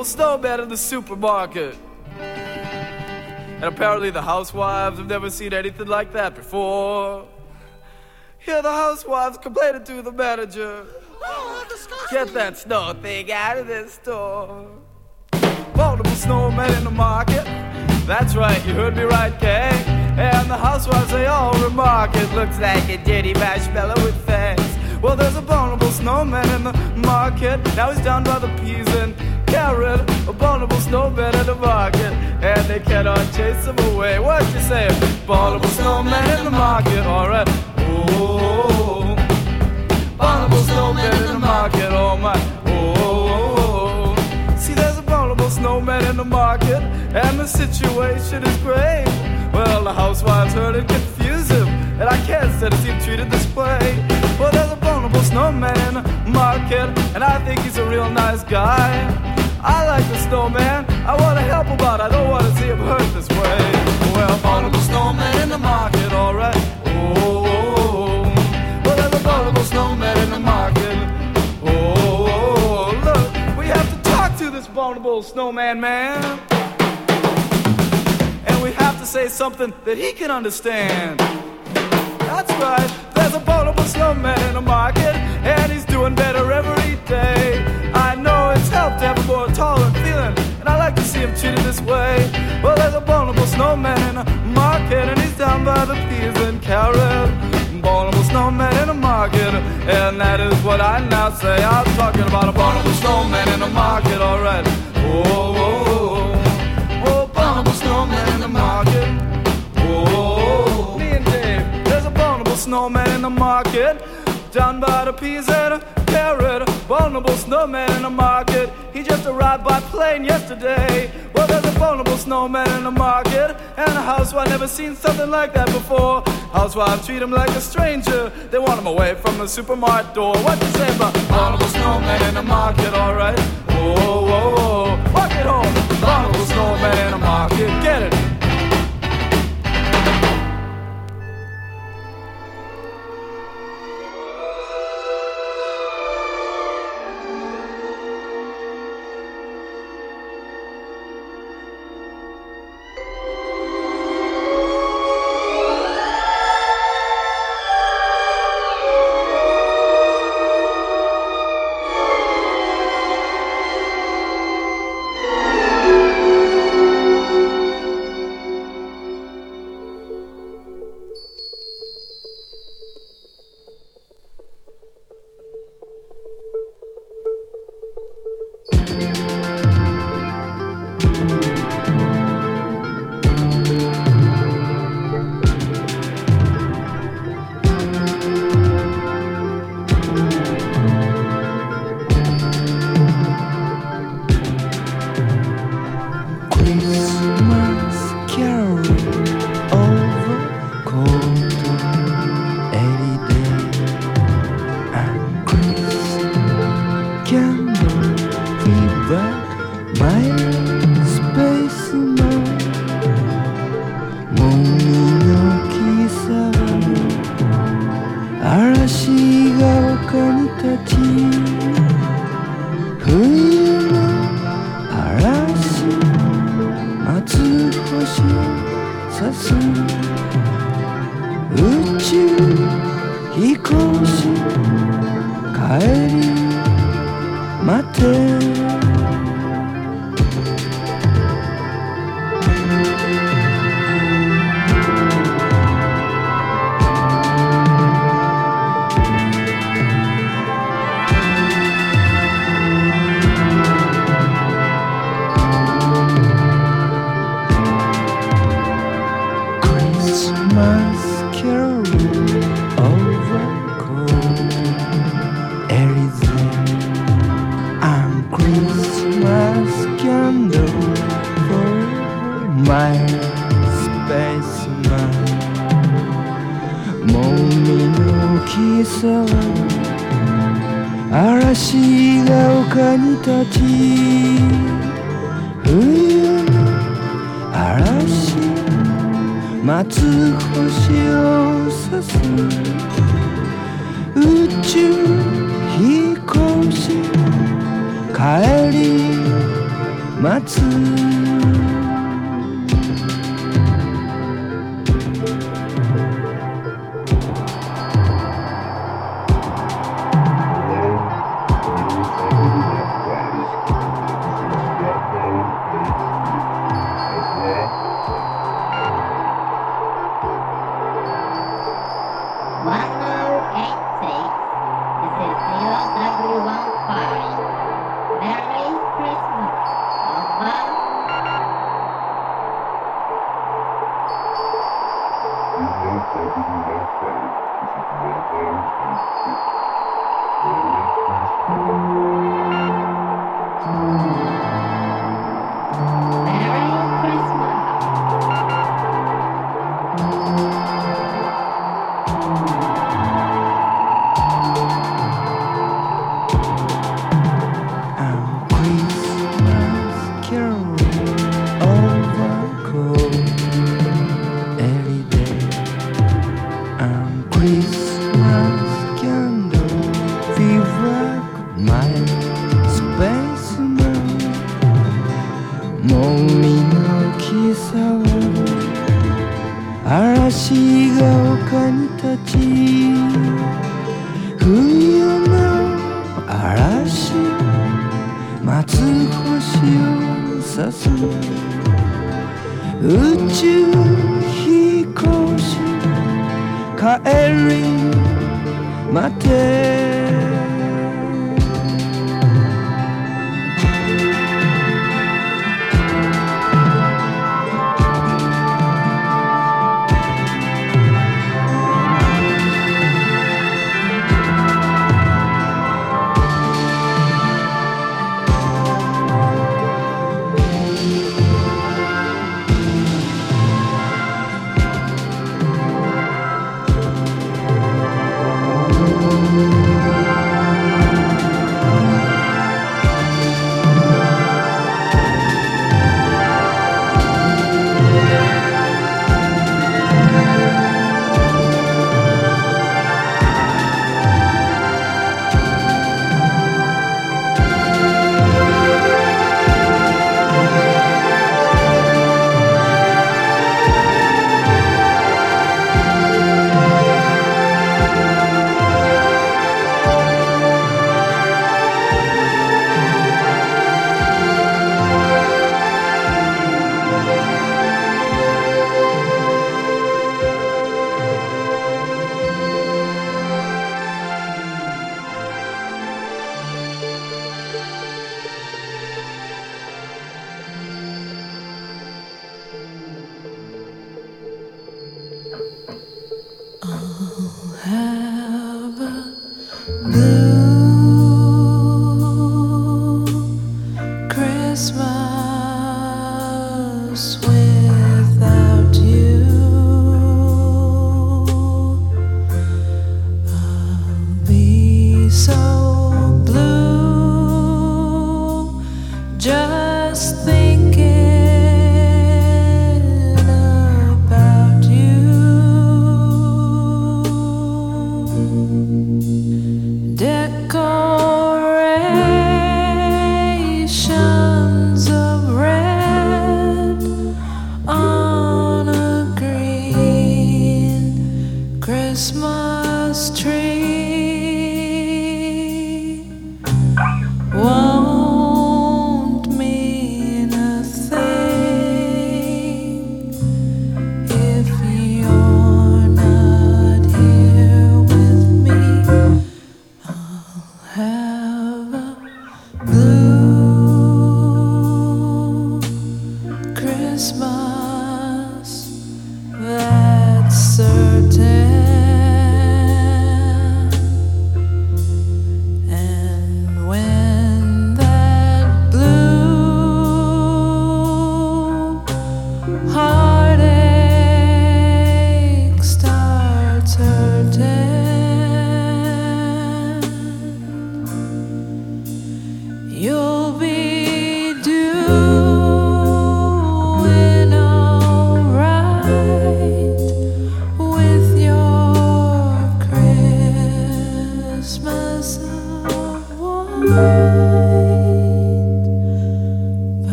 Abominable snowman in the supermarket. And apparently the housewives have never seen anything like that before. Here the housewives complaining to the manager. Oh, Get that snow thing out of this store. Abominable snowman in the market. That's right, you heard me right, gang. And the housewives, they all remark it. Looks like a dirty marshmallow with fangs. Well, there's a vulnerable snowman in the market. Now he's down by the peas and carrot, abominable snowman in the market, and they cannot chase him away. What you say? Abominable snowman in the market, alright. Oh, abominable snowman in the market, oh my. Oh, see, there's a abominable snowman in the market, and the situation is grave. Well, the housewives heard it confuse him, and I can't stand to see treated this way. Well, there's a vulnerable snowman in the market, and I think he's a real nice guy. I like the snowman. I want to help him out. I don't want to see him hurt this way. Well, vulnerable snowman in the market, alright. Oh, oh, oh, well, there's a vulnerable snowman in the market. Oh, oh, Oh, look, we have to talk to this vulnerable snowman man. And we have to say something that he can understand. That's right, there's a vulnerable snowman in the market, and he's doing better every day. To have a more tolerant feeling, and I like to see him treated this way. Well, there's a vulnerable snowman in a market, and he's down by the peas and carrot. Vulnerable snowman in a market, and that is what I now say. I'm talking about a vulnerable snowman in a market, alright. Oh, oh, oh, oh, vulnerable snowman in the market. Oh, me and Dave, there's a vulnerable snowman in the market, down by the peas and carrot, vulnerable snowman in the market. He just arrived by plane yesterday. Well, there's a vulnerable snowman in the market, and a housewife never seen something like that before. Housewives treat him like a stranger. They want him away from the supermarket door. What you say about Barnable Snowman in the market, alright? Whoa, whoa, whoa. Walk it home. Barnable Snowman in the market. Get it.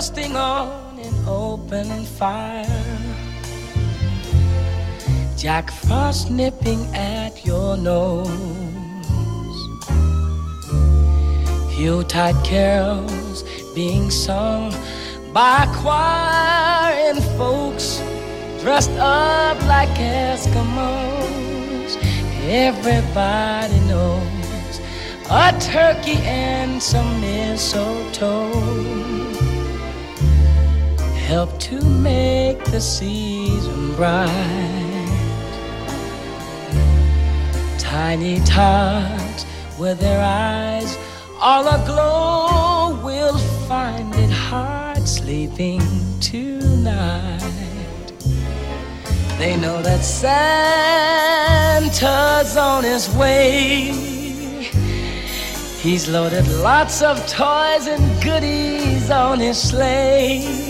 Roasting on an open fire. Jack Frost nipping at your nose. Yuletide carols being sung by choir and folks dressed up like Eskimos. Everybody knows a turkey and some mistletoe help to make the season bright. Tiny tots with their eyes all aglow will find it hard sleeping tonight. They know that Santa's on his way. He's loaded lots of toys and goodies on his sleigh.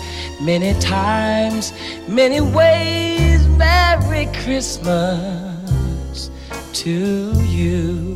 many times, many ways, Merry Christmas to you.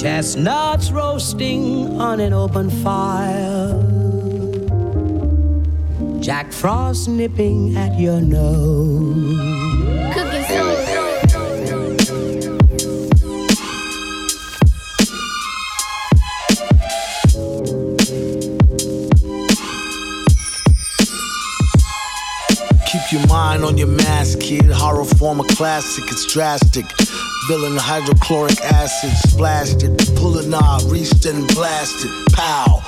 Chestnuts roasting on an open fire. Jack Frost nipping at your nose. Cooking soul. Keep your mind on your mask, kid. Horror form a classic, it's drastic. Villain hydrochloric acid splashed it. Pull a knob, reached and blasted. Pow.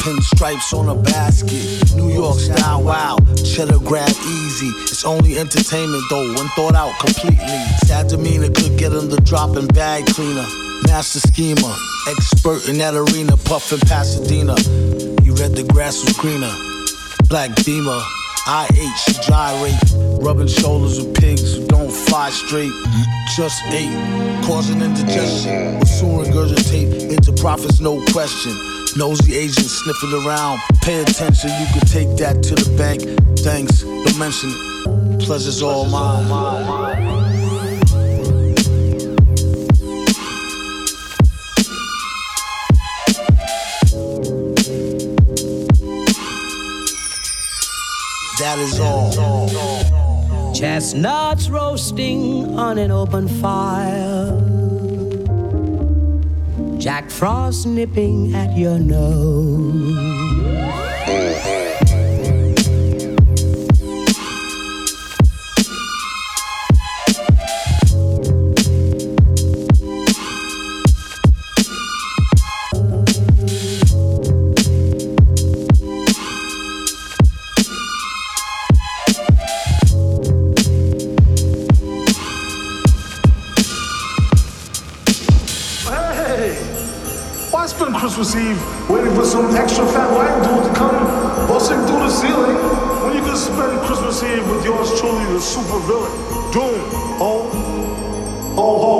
Pinstripes on a basket. New York style, wow. Cheddar grab easy. It's only entertainment though, when thought out completely. Sad demeanor could get him the dropping bag cleaner. Master schemer, expert in that arena, puffin' Pasadena. You read the grass was greener. Black Beamer. I ate, she gyrate, rubbing shoulders with pigs who don't fly straight. Just ate, causing indigestion. Will soon regurgitate into profits, no question. Nosy agents sniffing around. Pay attention, you can take that to the bank. Thanks, don't mention it. Pleasure's all mine. That is all. Chestnuts roasting on an open fire. Jack Frost nipping at your nose. Oh, oh. Christmas Eve waiting for some extra fat white dude to come busting through the ceiling when you can spend Christmas Eve with yours truly, the super villain, Doom. Ho, ho, ho.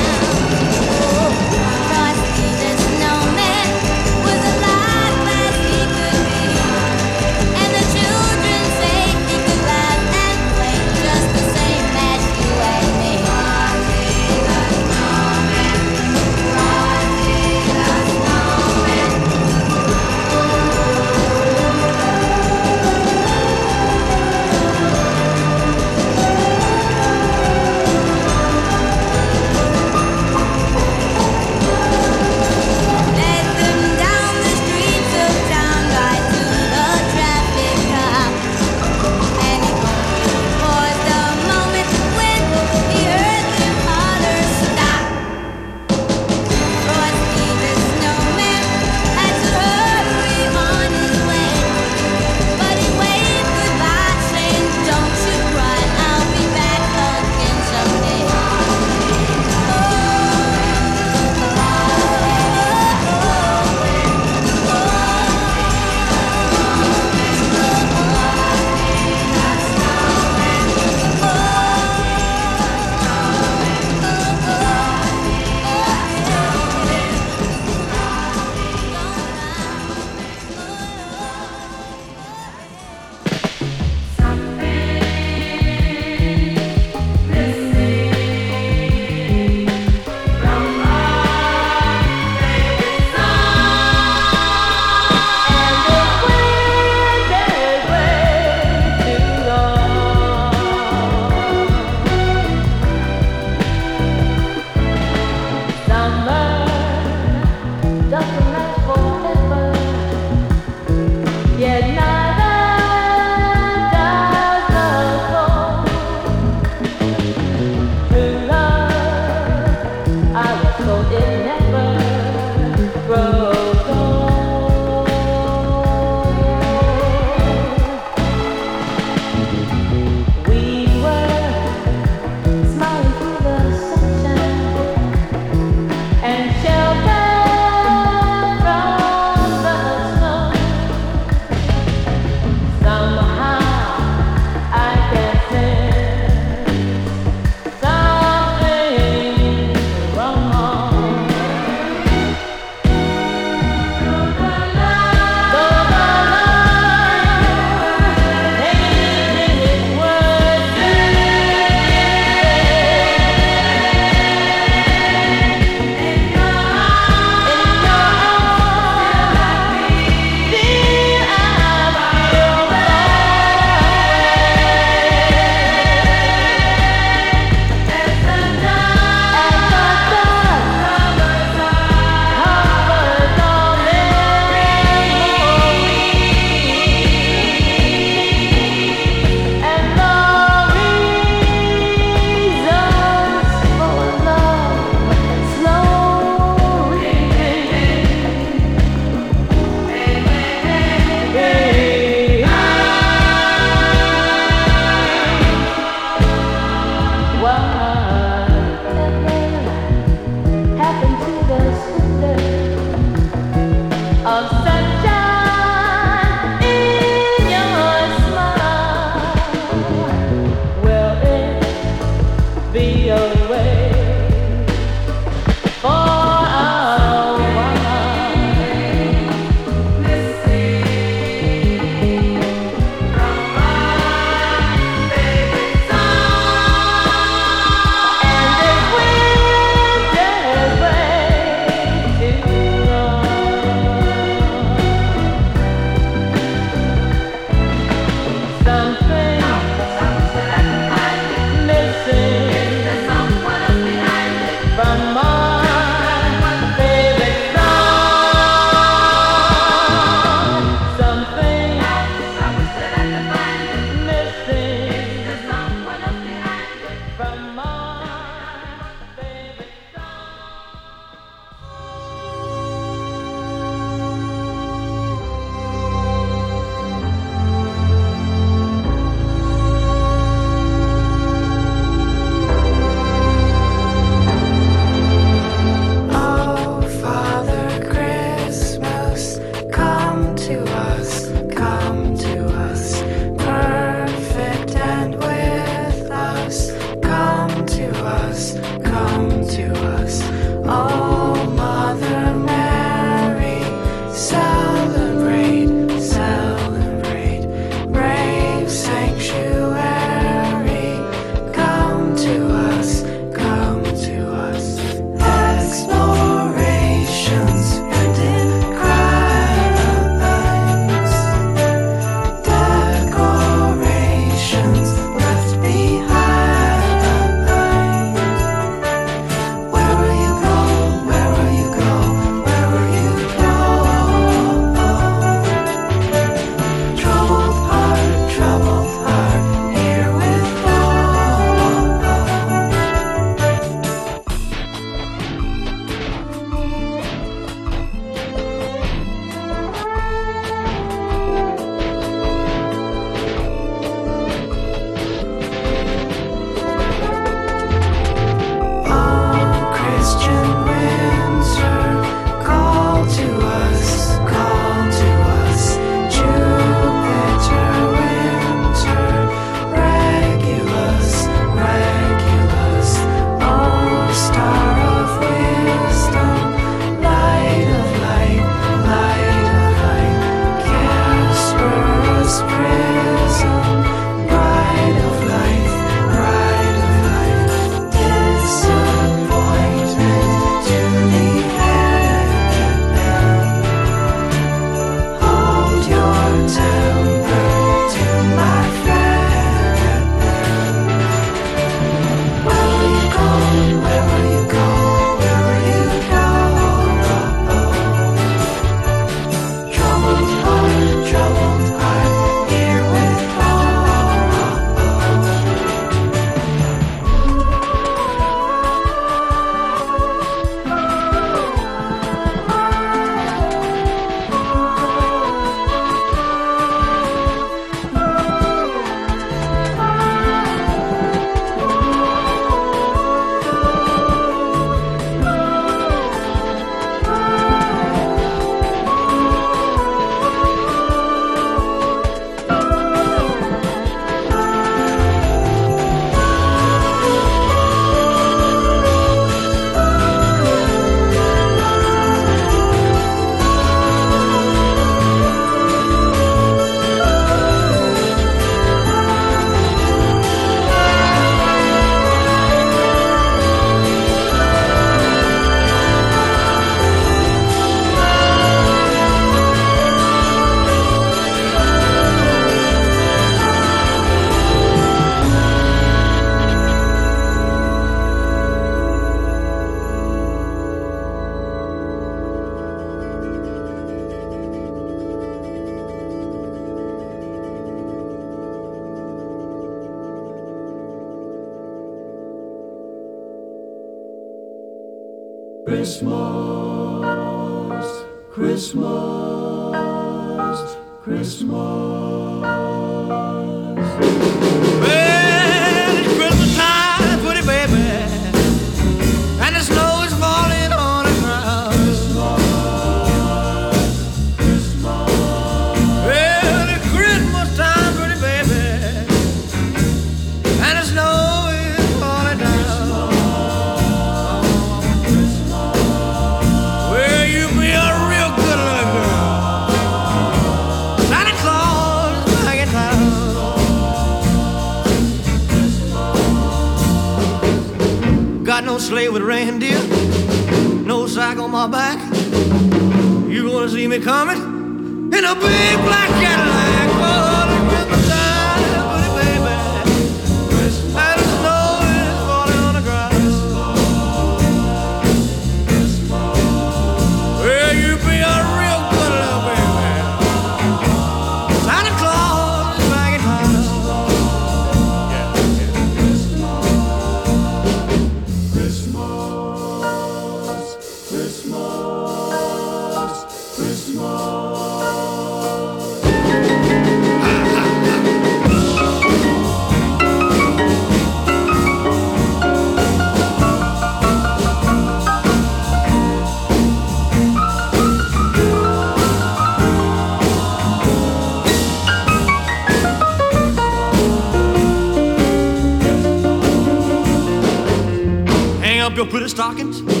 Your pretty stockings.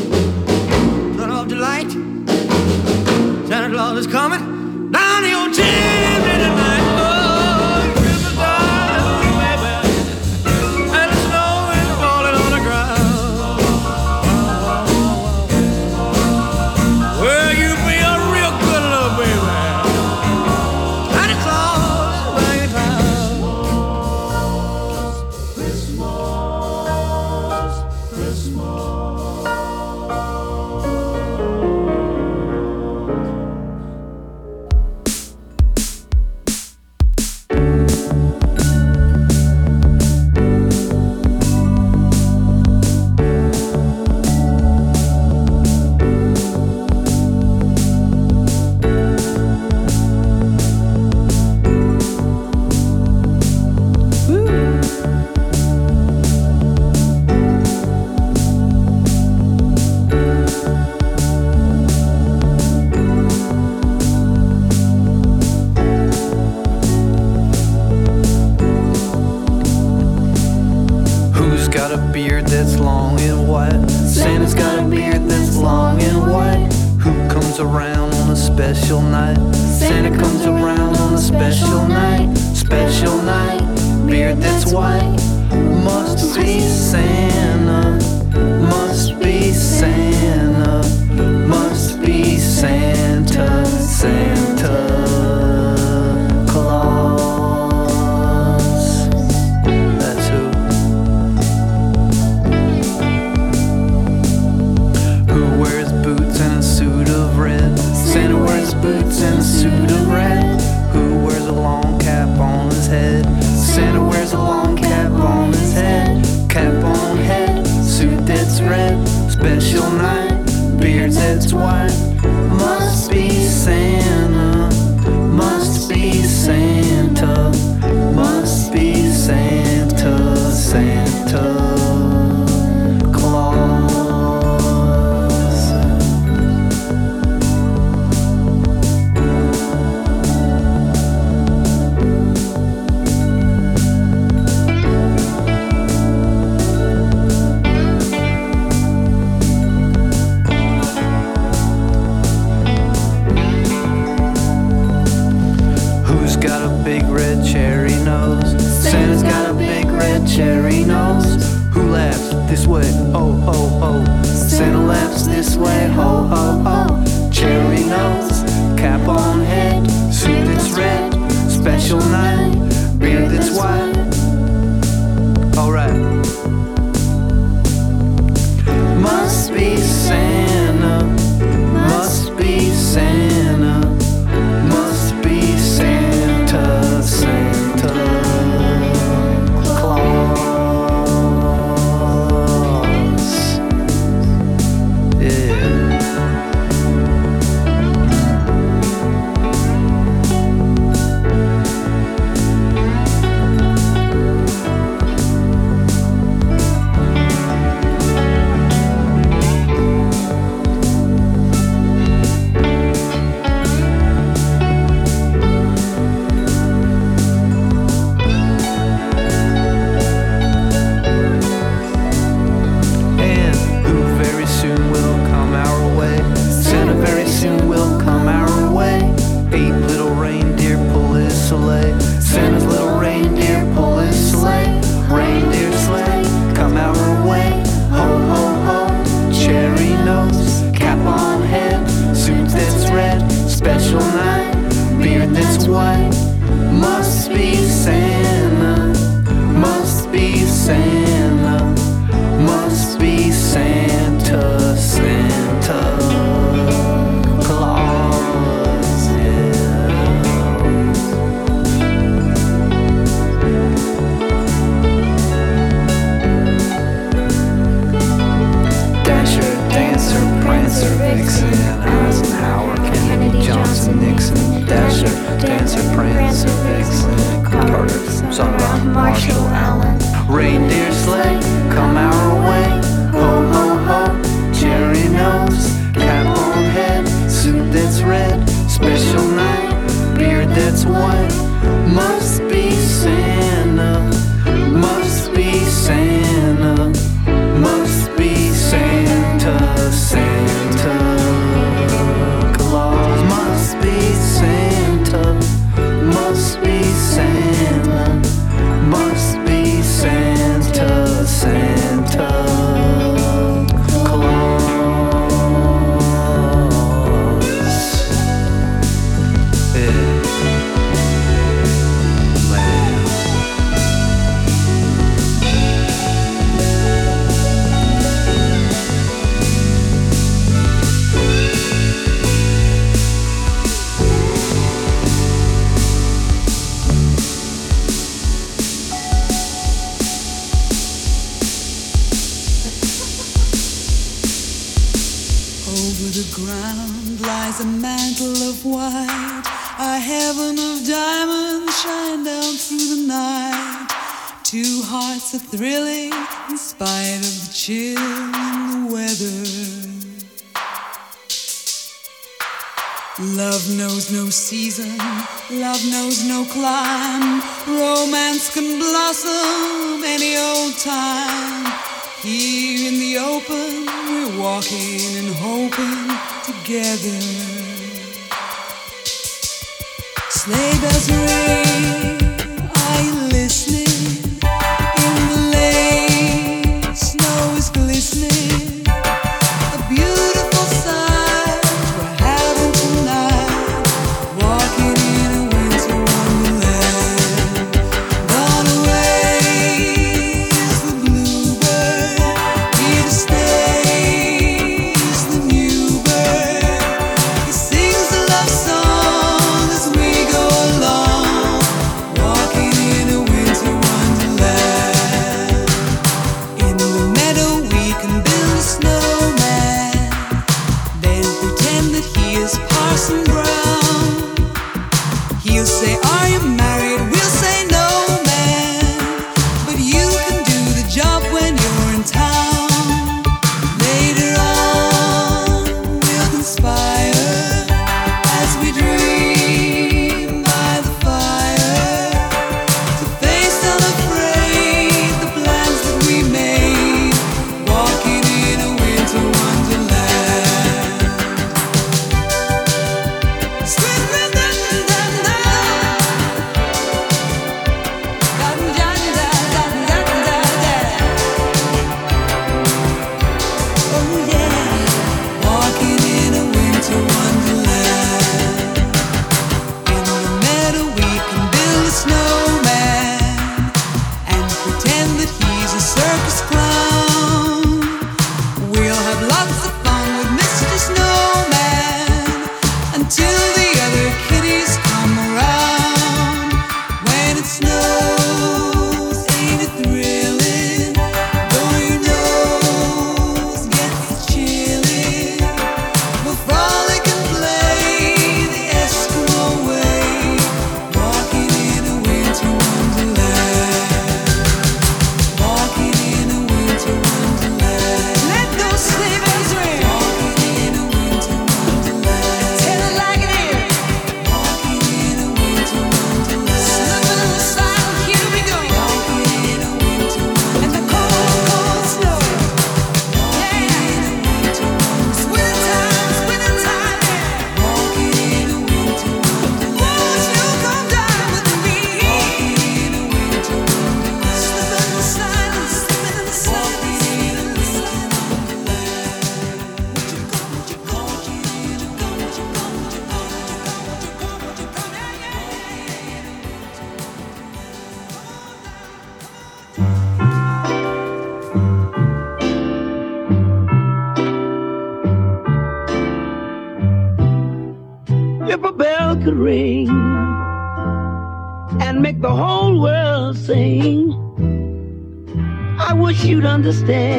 Understand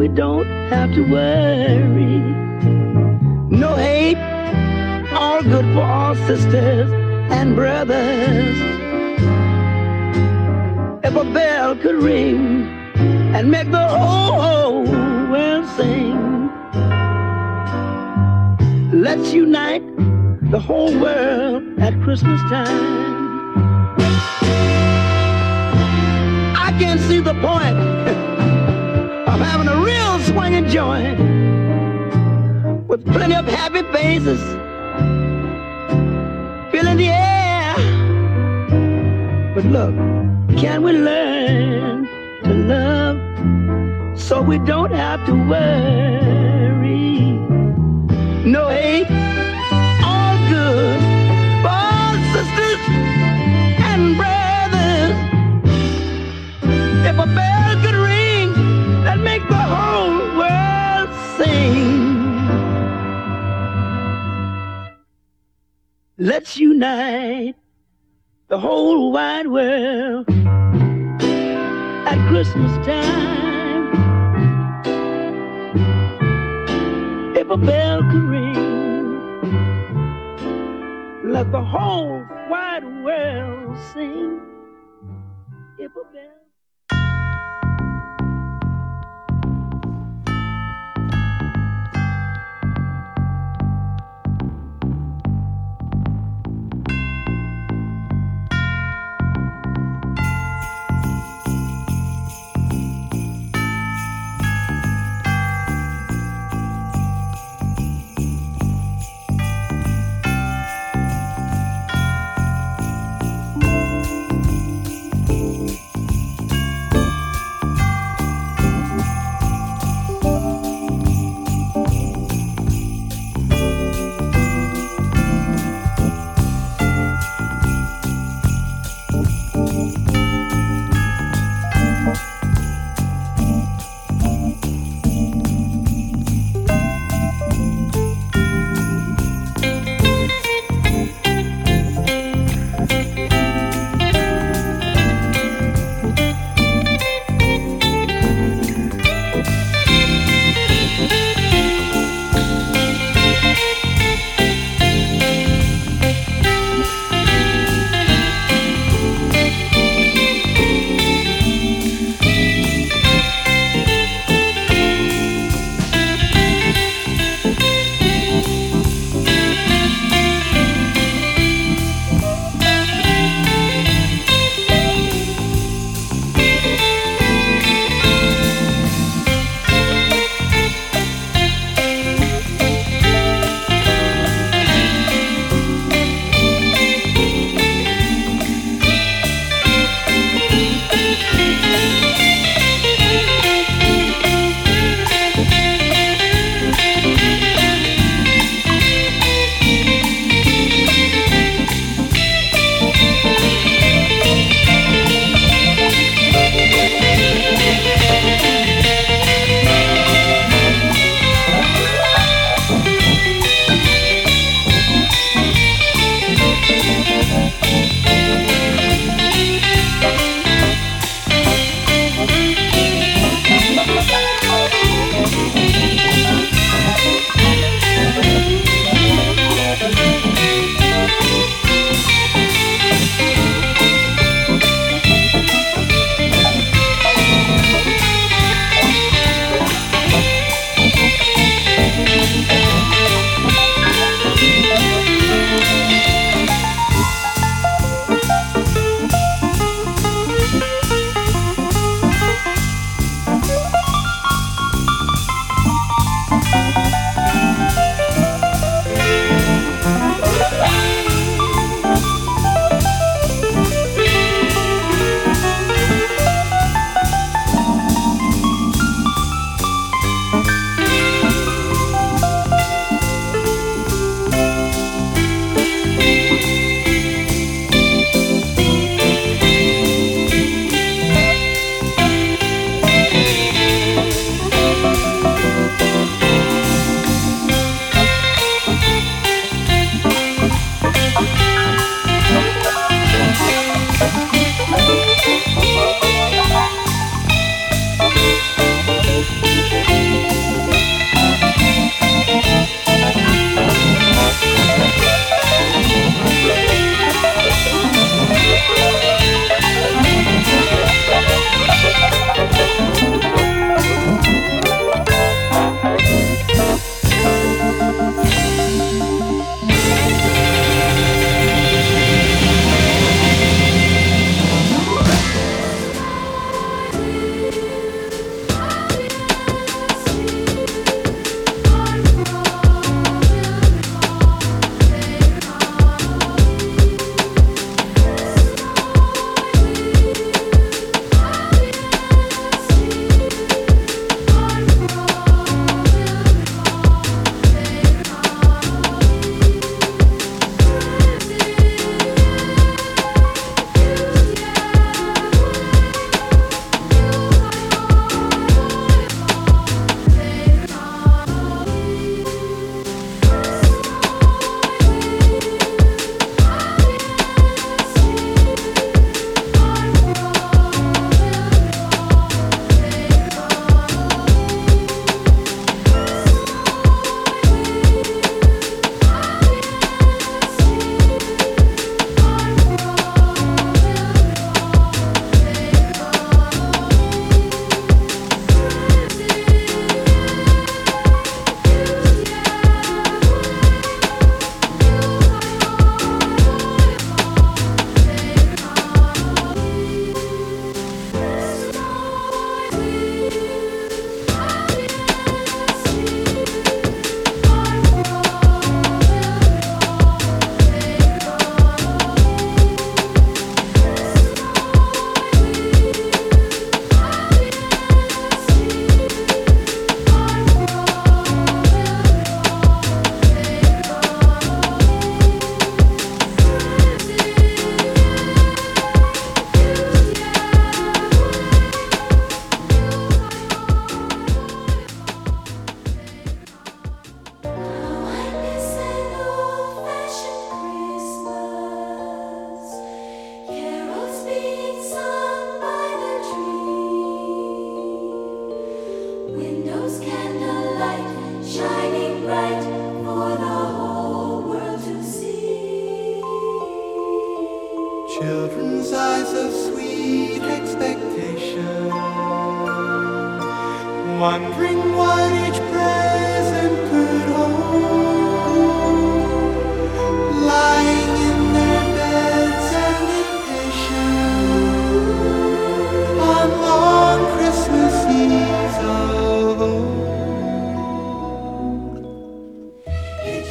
we don't have to worry? No hate, all good for all sisters and brothers. If a bell could ring and make the whole world sing. Let's unite the whole world at Christmas time. I can see the point joint with plenty of happy faces filling the air. But look, can we learn to love so we don't have to worry? No hate, all good all sisters Let's unite the whole wide world at Christmas time. If a bell could ring, let the whole wide world sing. If a bell.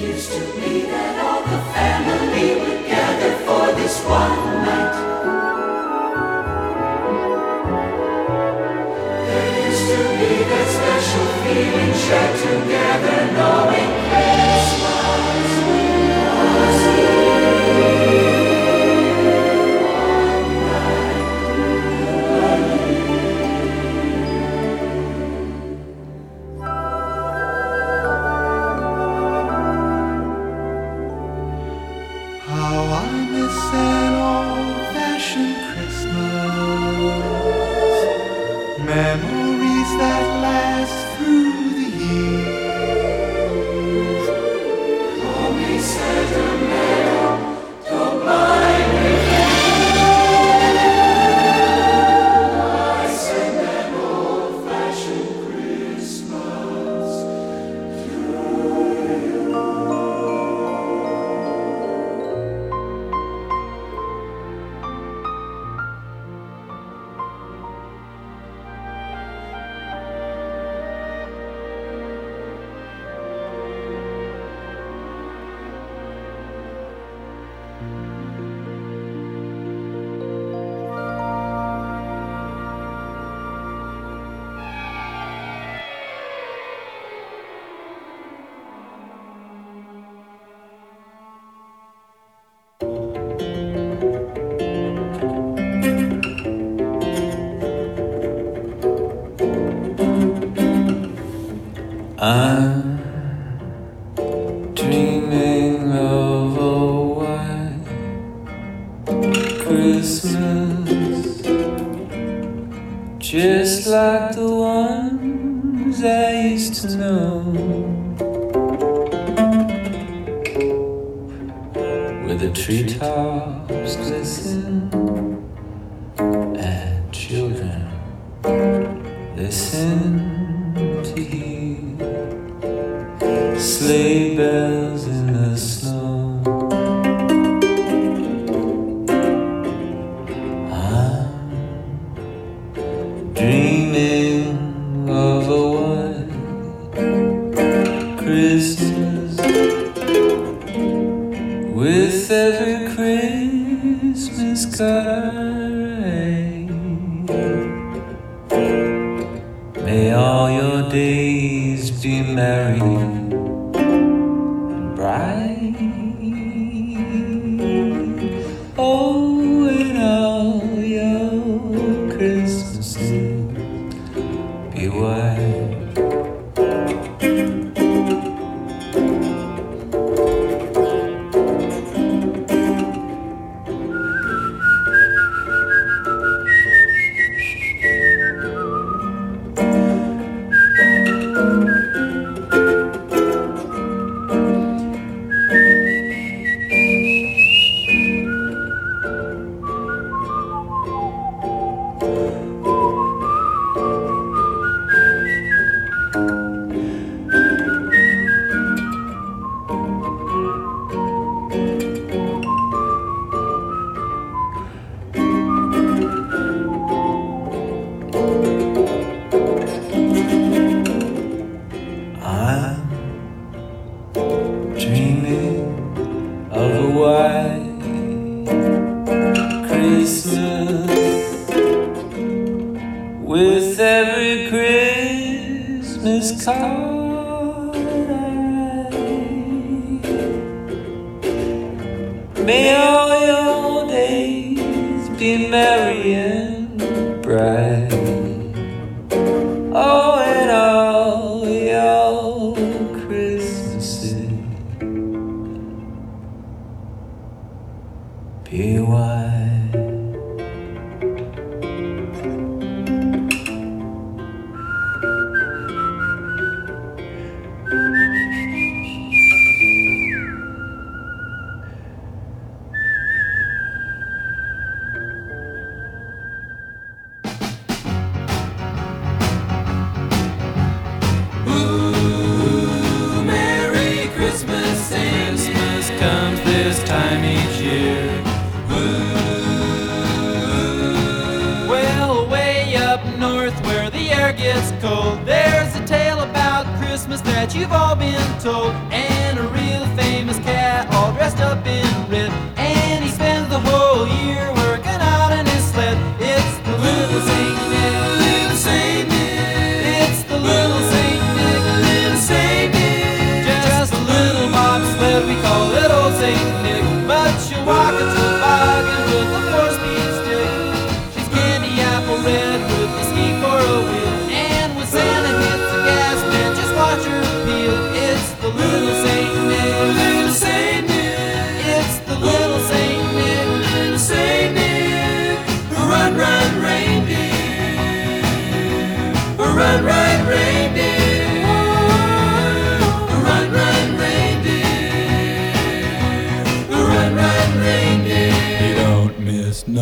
used to be that all the family would gather for this one night. There used to be that special feeling shared together, knowing. Gets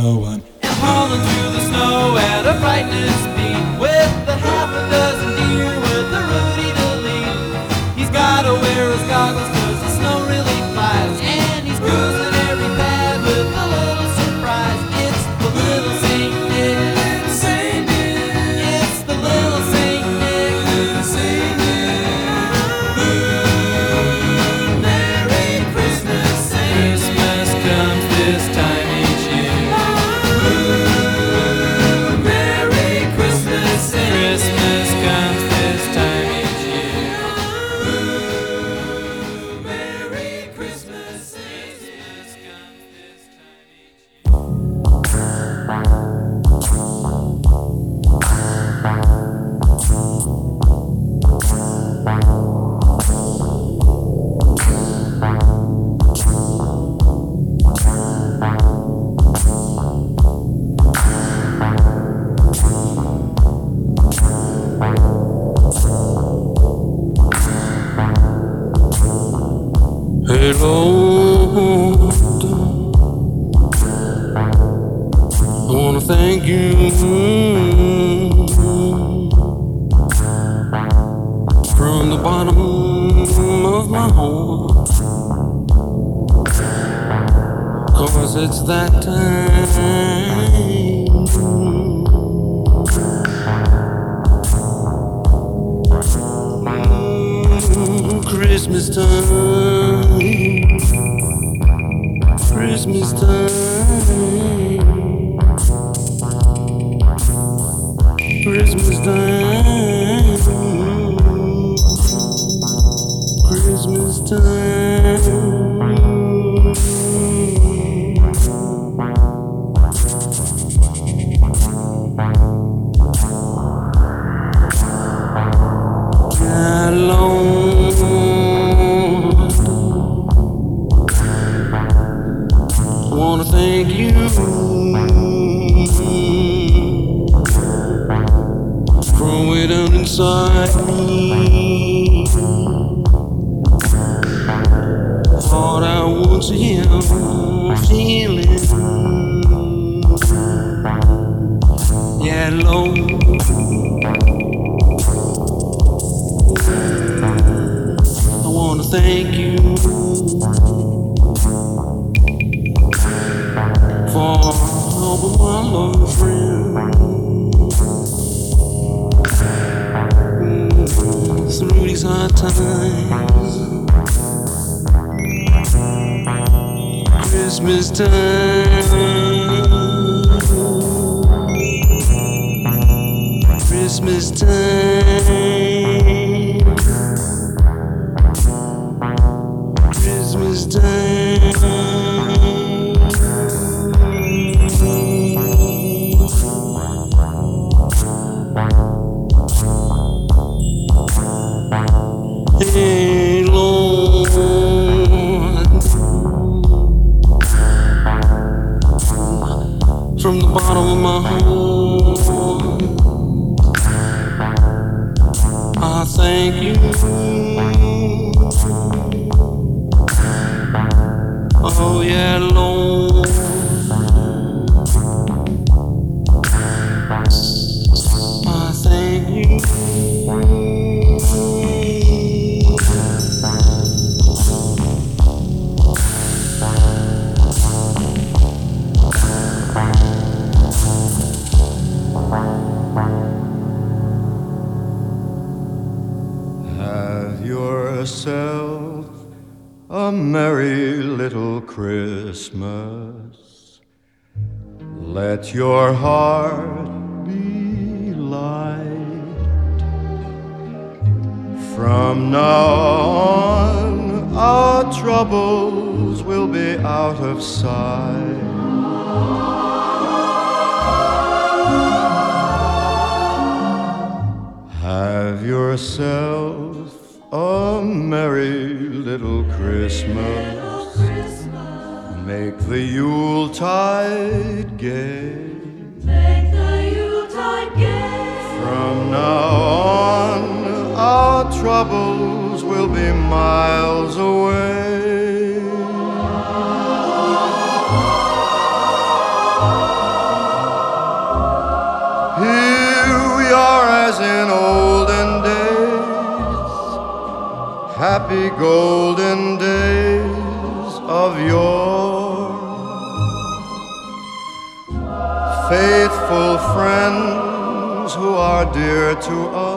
no one. And falling through the snow at a brightness sun. our troubles will be miles away. Here we are as in olden days, happy golden days of yore. Faithful friends who are dear to us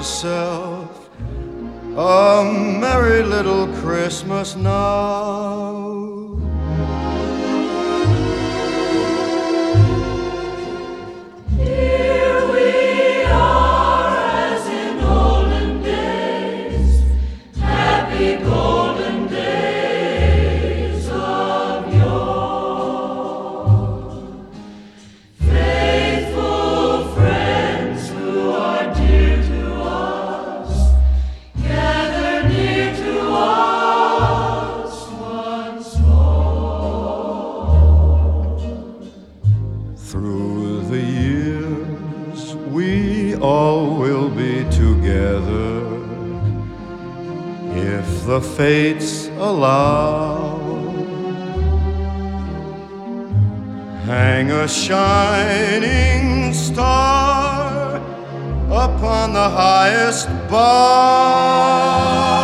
yourself a merry little Christmas now. Fates allow. Hang a shining star upon the highest bough